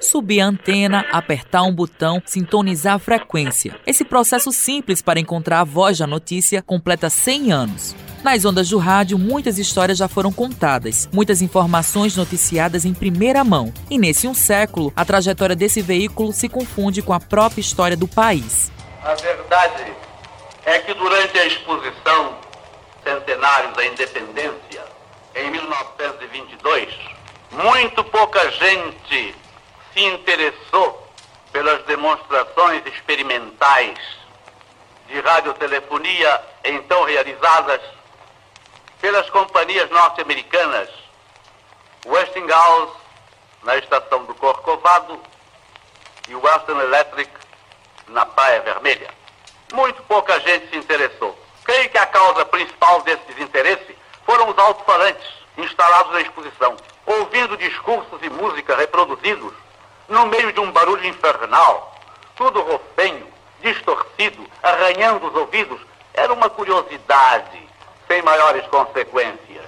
Subir a antena, apertar um botão, sintonizar a frequência. Esse processo simples para encontrar a voz da notícia completa 100 anos. Nas ondas do rádio, muitas histórias já foram contadas, muitas informações noticiadas em primeira mão. E nesse um século, a trajetória desse veículo se confunde com a própria história do país. A verdade é que durante a exposição Centenários da Independência, em 1922, muito pouca gente se interessou pelas demonstrações experimentais de radiotelefonia então realizadas pelas companhias norte-americanas Westinghouse na estação do Corcovado e Western Electric na Praia Vermelha. Muito pouca gente se interessou. Creio que a causa principal desse desinteresse foram os alto-falantes instalados na exposição, ouvindo discursos e música reproduzidos no meio de um barulho infernal, tudo rofenho, distorcido, arranhando os ouvidos. Era uma curiosidade sem maiores consequências.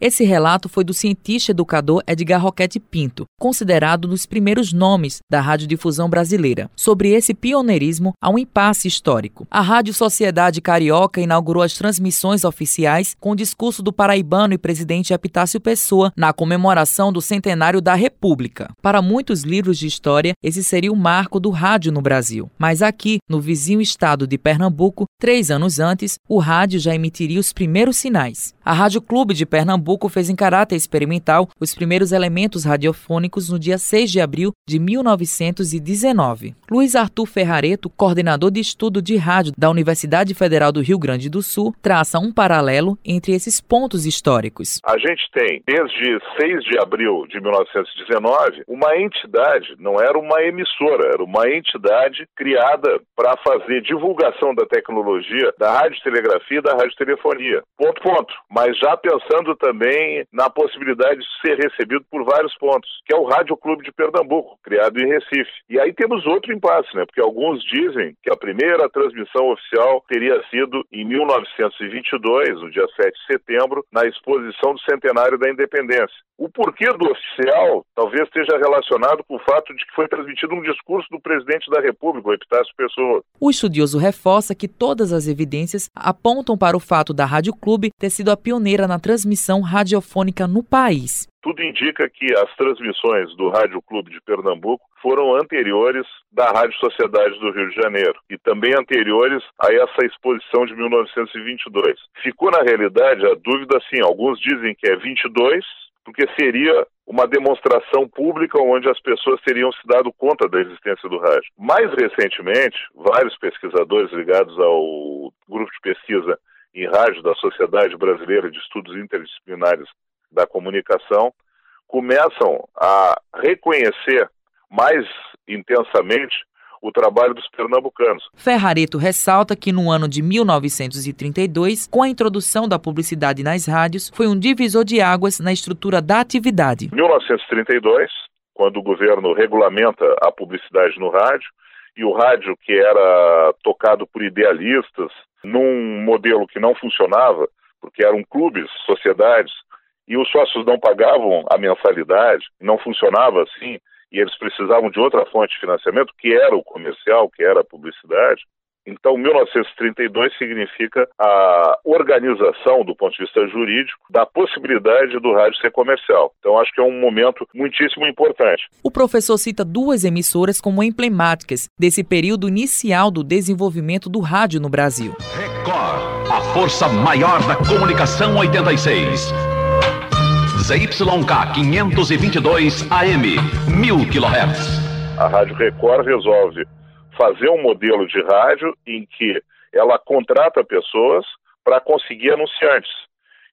Esse relato foi do cientista educador Edgar Roquete Pinto, considerado um dos primeiros nomes da radiodifusão brasileira. Sobre esse pioneirismo, há um impasse histórico. A Rádio Sociedade Carioca inaugurou as transmissões oficiais com o discurso do paraibano e presidente Epitácio Pessoa na comemoração do centenário da República. Para muitos livros de história, esse seria o marco do rádio no Brasil. Mas aqui, no vizinho estado de Pernambuco, três anos antes, o rádio já emitiria os primeiros sinais. A Rádio Clube de Pernambuco fez em caráter experimental os primeiros elementos radiofônicos no dia 6 de abril de 1919. Luiz Arthur Ferrareto, coordenador de estudo de rádio da Universidade Federal do Rio Grande do Sul, traça um paralelo entre esses pontos históricos. A gente tem, desde 6 de abril de 1919, uma entidade, não era uma emissora, era uma entidade criada para fazer divulgação da tecnologia da radiotelegrafia e da radiotelefonia. Ponto, ponto mas já pensando também na possibilidade de ser recebido por vários pontos, que é o Rádio Clube de Pernambuco, criado em Recife. E aí temos outro impasse, né? Porque alguns dizem que a primeira transmissão oficial teria sido em 1922, no dia 7 de setembro, na exposição do centenário da independência. O porquê do oficial talvez esteja relacionado com o fato de que foi transmitido um discurso do presidente da República, o Epitácio Pessoa. O estudioso reforça que todas as evidências apontam para o fato da Rádio Clube ter sido a pioneira na transmissão radiofônica no país. Tudo indica que as transmissões do Rádio Clube de Pernambuco foram anteriores da Rádio Sociedade do Rio de Janeiro e também anteriores a essa exposição de 1922. Ficou na realidade a dúvida assim, alguns dizem que é 22, porque seria uma demonstração pública onde as pessoas teriam se dado conta da existência do rádio. Mais recentemente, vários pesquisadores ligados ao grupo de pesquisa em rádio da Sociedade Brasileira de Estudos Interdisciplinares da Comunicação, começam a reconhecer mais intensamente o trabalho dos pernambucanos. Ferrareto ressalta que no ano de 1932, com a introdução da publicidade nas rádios, foi um divisor de águas na estrutura da atividade. 1932, quando o governo regulamenta a publicidade no rádio, e o rádio que era tocado por idealistas, num modelo que não funcionava, porque eram clubes, sociedades, e os sócios não pagavam a mensalidade, não funcionava assim, e eles precisavam de outra fonte de financiamento, que era o comercial, que era a publicidade. Então, 1932 significa a organização, do ponto de vista jurídico, da possibilidade do rádio ser comercial. Então, acho que é um momento muitíssimo importante. O professor cita duas emissoras como emblemáticas desse período inicial do desenvolvimento do rádio no Brasil. Record, a força maior da comunicação 86. ZYK 522 AM, 1000 kHz. A Rádio Record resolve fazer um modelo de rádio em que ela contrata pessoas para conseguir anunciantes.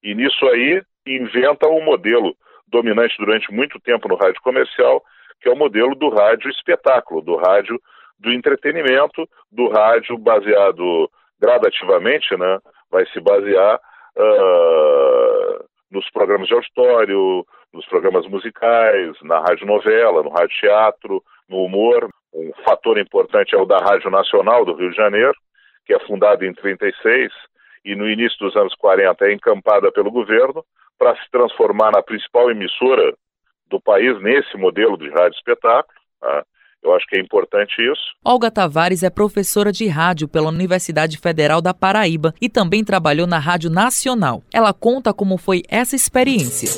E nisso aí inventa um modelo dominante durante muito tempo no rádio comercial, que é o modelo do rádio espetáculo, do rádio do entretenimento, do rádio baseado gradativamente, né? Vai se basear uh, nos programas de auditório, nos programas musicais, na rádio novela, no rádio teatro, no humor. Um fator importante é o da Rádio Nacional do Rio de Janeiro, que é fundada em 36 e no início dos anos 40 é encampada pelo governo para se transformar na principal emissora do país nesse modelo de rádio espetáculo. Tá? Eu acho que é importante isso. Olga Tavares é professora de rádio pela Universidade Federal da Paraíba e também trabalhou na Rádio Nacional. Ela conta como foi essa experiência.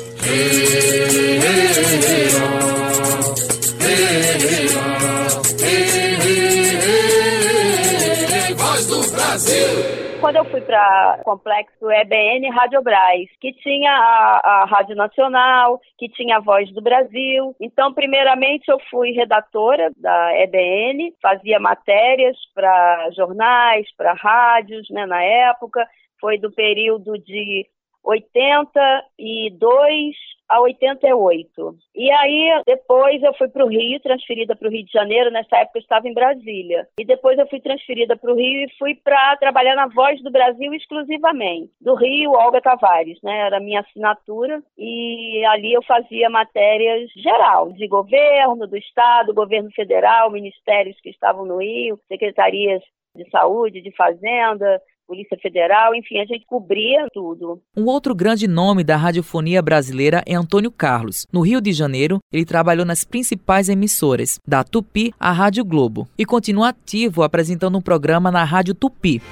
Quando eu fui para o complexo EBN Radiobras, que tinha a, a, Rádio Nacional, que tinha a Voz do Brasil. Então, primeiramente, eu fui redatora da EBN, fazia matérias para jornais, para rádios, né, na época. Foi do período de 82 a 88. E aí, depois eu fui para o Rio, transferida para o Rio de Janeiro. Nessa época eu estava em Brasília. E depois eu fui transferida para o Rio e fui para trabalhar na Voz do Brasil exclusivamente. Do Rio, Olga Tavares, né? Era minha assinatura. E ali eu fazia matérias geral, de governo, do Estado, governo federal, ministérios que estavam no Rio, secretarias de saúde, de fazenda, Polícia Federal, enfim, a gente cobria tudo. Um outro grande nome da radiofonia brasileira é Antônio Carlos. No Rio de Janeiro, ele trabalhou nas principais emissoras, da Tupi à Rádio Globo, e continua ativo apresentando um programa na Rádio Tupi.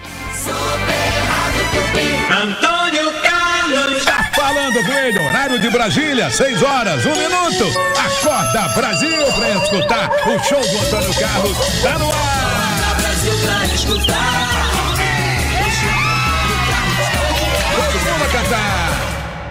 Antônio Carlos! Tá falando com ele, horário de Brasília, 6 horas, 1 minuto. Acorda Brasil pra escutar o show do Antônio Carlos. Tá no ar! Acorda Brasil pra escutar.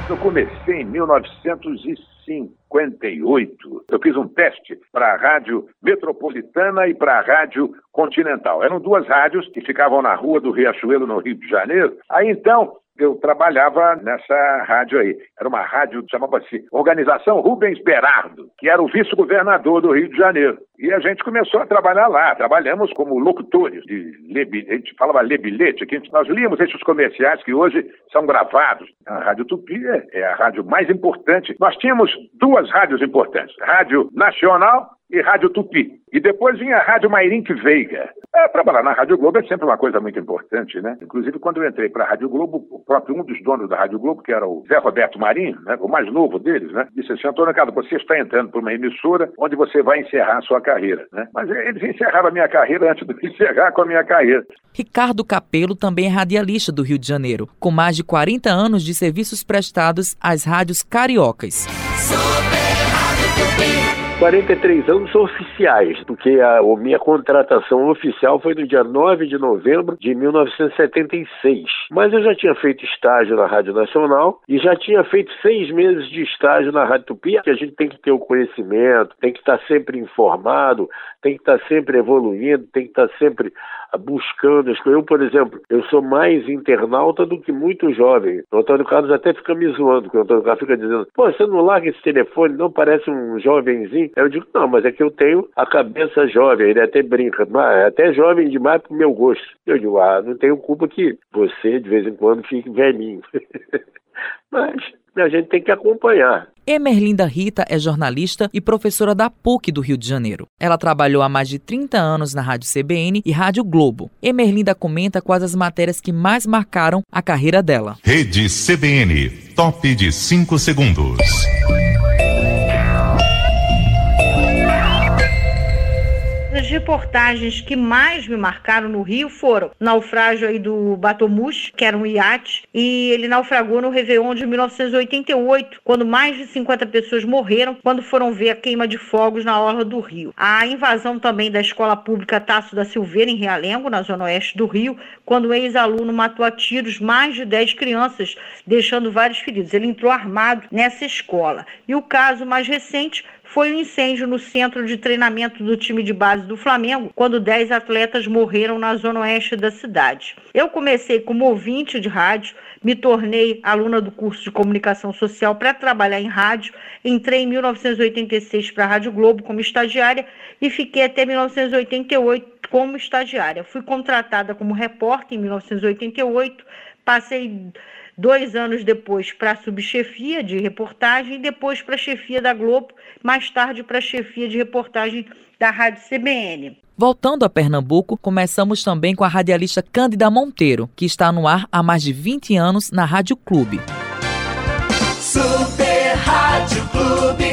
Eu comecei em 1958. Eu fiz um teste para a Rádio Metropolitana e para a Rádio Continental. Eram duas rádios que ficavam na rua do Riachuelo, no Rio de Janeiro. Aí então eu trabalhava nessa rádio aí. Era uma rádio, chamava-se Organização Rubens Berardo, que era o vice-governador do Rio de Janeiro. E a gente começou a trabalhar lá. Trabalhamos como locutores de lebi, a gente falava lebilete, aqui nós líamos esses comerciais que hoje são gravados. A Rádio Tupi é, é a rádio mais importante. Nós tínhamos duas rádios importantes: Rádio Nacional e Rádio Tupi. E depois vinha a Rádio Mairink Veiga. É, trabalhar na Rádio Globo é sempre uma coisa muito importante, né? Inclusive, quando eu entrei para a Rádio Globo, o próprio um dos donos da Rádio Globo, que era o Zé Roberto Marinho, né, o mais novo deles, né, disse assim, Antônio Ricardo, você está entrando para uma emissora onde você vai encerrar a sua carreira, né? Mas eles encerraram a minha carreira antes de encerrar com a minha carreira. Ricardo Capelo também é radialista do Rio de Janeiro, com mais de 40 anos de serviços prestados às rádios cariocas. Super Rádio 43 anos oficiais, porque a, a, minha contratação oficial foi no dia 9 de novembro de 1976. Mas eu já tinha feito estágio na Rádio Nacional e já tinha feito seis meses de estágio na Rádio Tupi, que a gente tem que ter o conhecimento, tem que estar sempre informado, tem que estar sempre evoluindo, tem que estar sempre buscando as coisas. Eu, por exemplo, eu sou mais internauta do que muito jovem. O Antônio Carlos até fica me zoando, porque o Antônio Carlos fica dizendo, pô, você não larga esse telefone, não parece um jovenzinho? Eu digo, não, mas é que eu tenho a cabeça jovem, ele até brinca, mas é até jovem demais pro meu gosto. Eu digo, ah, não tenho culpa que você, de vez em quando, fique velhinho. mas a gente tem que acompanhar. Emerlinda Rita é jornalista e professora da PUC do Rio de Janeiro. Ela trabalhou há mais de 30 anos na Rádio CBN e Rádio Globo. Emerlinda comenta quais as matérias que mais marcaram a carreira dela. Rede CBN, top de 5 segundos. Reportagens que mais me marcaram no Rio foram naufrágio aí do Batomush, que era um iate, e ele naufragou no Réveillon de 1988, quando mais de 50 pessoas morreram quando foram ver a queima de fogos na orla do Rio. A invasão também da escola pública Tasso da Silveira, em Realengo, na zona oeste do Rio, quando o ex-aluno matou a tiros mais de 10 crianças, deixando vários feridos. Ele entrou armado nessa escola. E o caso mais recente foi um incêndio no centro de treinamento do time de base do Flamengo, quando 10 atletas morreram na zona oeste da cidade. Eu comecei como ouvinte de rádio, me tornei aluna do curso de comunicação social para trabalhar em rádio, entrei em 1986 para a Rádio Globo como estagiária e fiquei até 1988 como estagiária. Fui contratada como repórter em 1988, passei dois anos depois para a subchefia de reportagem, depois para a chefia da Globo, mais tarde para a chefia de reportagem da Rádio CBN. Voltando a Pernambuco, começamos também com a radialista Cândida Monteiro, que está no ar há mais de 20 anos na Rádio Clube. Super Rádio Clube.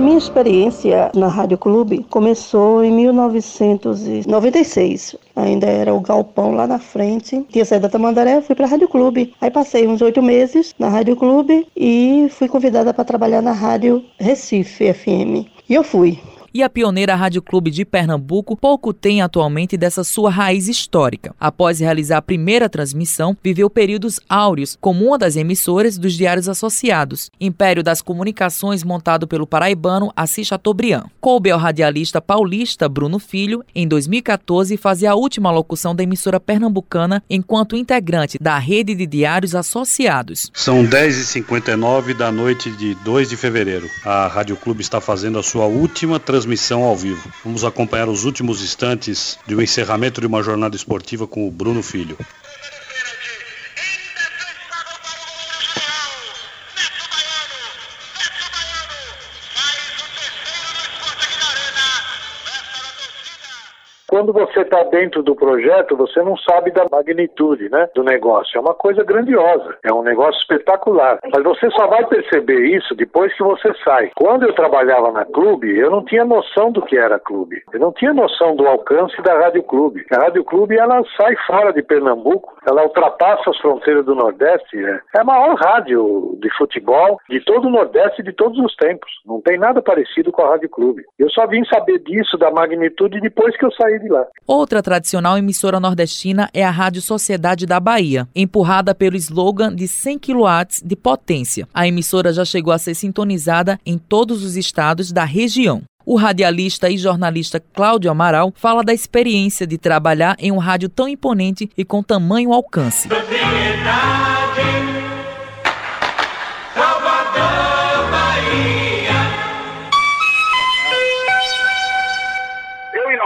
Minha experiência na Rádio Clube começou em 1996. Ainda era o galpão lá na frente. Tinha saído da Tamandaré, fui para a Rádio Clube. Aí passei uns oito meses na Rádio Clube e fui convidada para trabalhar na Rádio Recife FM. E eu fui e a pioneira Rádio Clube de Pernambuco pouco tem atualmente dessa sua raiz histórica. Após realizar a primeira transmissão, viveu períodos áureos como uma das emissoras dos diários associados, Império das Comunicações montado pelo paraibano Assis Chateaubriand. Coube ao radialista paulista Bruno Filho, em 2014, fazer a última locução da emissora pernambucana enquanto integrante da rede de diários associados. São 10h59 da noite de 2 de fevereiro. A Rádio Clube está fazendo a sua última transmissão transmissão ao vivo. Vamos acompanhar os últimos instantes do encerramento de uma jornada esportiva com o Bruno Filho. Quando você está dentro do projeto, você não sabe da magnitude né, do negócio. É uma coisa grandiosa, é um negócio espetacular. Mas você só vai perceber isso depois que você sai. Quando eu trabalhava na clube, eu não tinha noção do que era clube. Eu não tinha noção do alcance da Rádio Clube. A Rádio Clube ela sai fora de Pernambuco, ela ultrapassa as fronteiras do Nordeste. É, é a maior rádio de futebol de todo o Nordeste de todos os tempos. Não tem nada parecido com a Rádio Clube. Eu só vim saber disso, da magnitude, depois que eu saí de lá. Outra tradicional emissora nordestina é a Rádio Sociedade da Bahia, empurrada pelo slogan de 100 kW de potência. A emissora já chegou a ser sintonizada em todos os estados da região. O radialista e jornalista Cláudio Amaral fala da experiência de trabalhar em um rádio tão imponente e com tamanho alcance.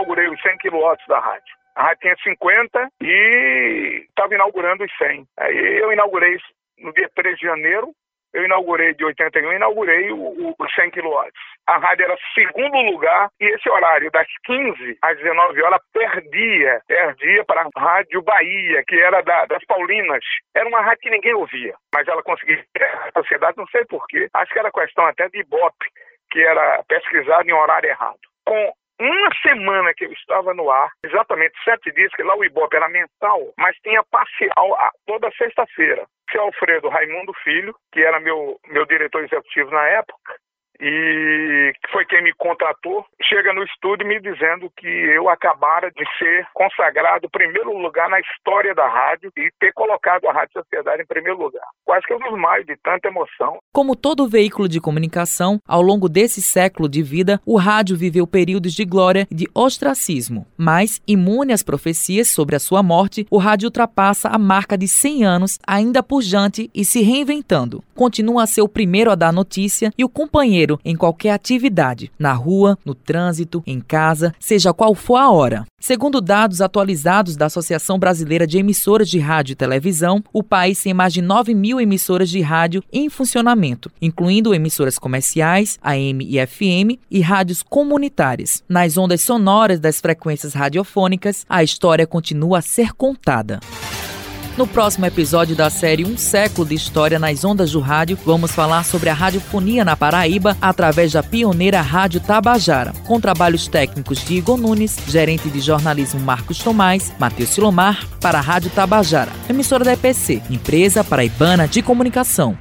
inaugurei os 100 quilowatts da rádio. A rádio tinha 50 e estava inaugurando os 100. Aí eu inaugurei no dia 3 de janeiro, eu inaugurei de 81, inaugurei o, o 100 quilowatts. A rádio era segundo lugar e esse horário das 15 às 19 horas perdia, perdia para a Rádio Bahia, que era da, das Paulinas. Era uma rádio que ninguém ouvia, mas ela conseguia a sociedade, não sei porquê. Acho que era questão até de Ibope, que era pesquisado em horário errado. Com uma semana que eu estava no ar, exatamente sete dias, que lá o Ibope era mensal, mas tinha parcial toda sexta-feira. Seu Alfredo Raimundo Filho, que era meu, meu diretor executivo na época, e foi quem me contratou, chega no estúdio me dizendo que eu acabara de ser consagrado primeiro lugar na história da rádio e ter colocado a Rádio Sociedade em primeiro lugar. Quase que eu desmaio de tanta emoção. Como todo veículo de comunicação, ao longo desse século de vida, o rádio viveu períodos de glória e de ostracismo. Mas, imune às profecias sobre a sua morte, o rádio ultrapassa a marca de 100 anos, ainda pujante e se reinventando. Continua a ser o primeiro a dar notícia e o companheiro em qualquer atividade, na rua, no trânsito, em casa, seja qual for a hora. Segundo dados atualizados da Associação Brasileira de Emissoras de Rádio e Televisão, o país tem mais de 9 mil emissoras de rádio em funcionamento, incluindo emissoras comerciais, AM e FM, e rádios comunitárias. Nas ondas sonoras das frequências radiofônicas, a história continua a ser contada. No próximo episódio da série Um Século de História nas Ondas do Rádio, vamos falar sobre a radiofonia na Paraíba através da pioneira Rádio Tabajara, com trabalhos técnicos de Igor Nunes, gerente de jornalismo Marcos Tomás, Matheus Silomar, para a Rádio Tabajara, emissora da EPC, Empresa Paraibana de Comunicação.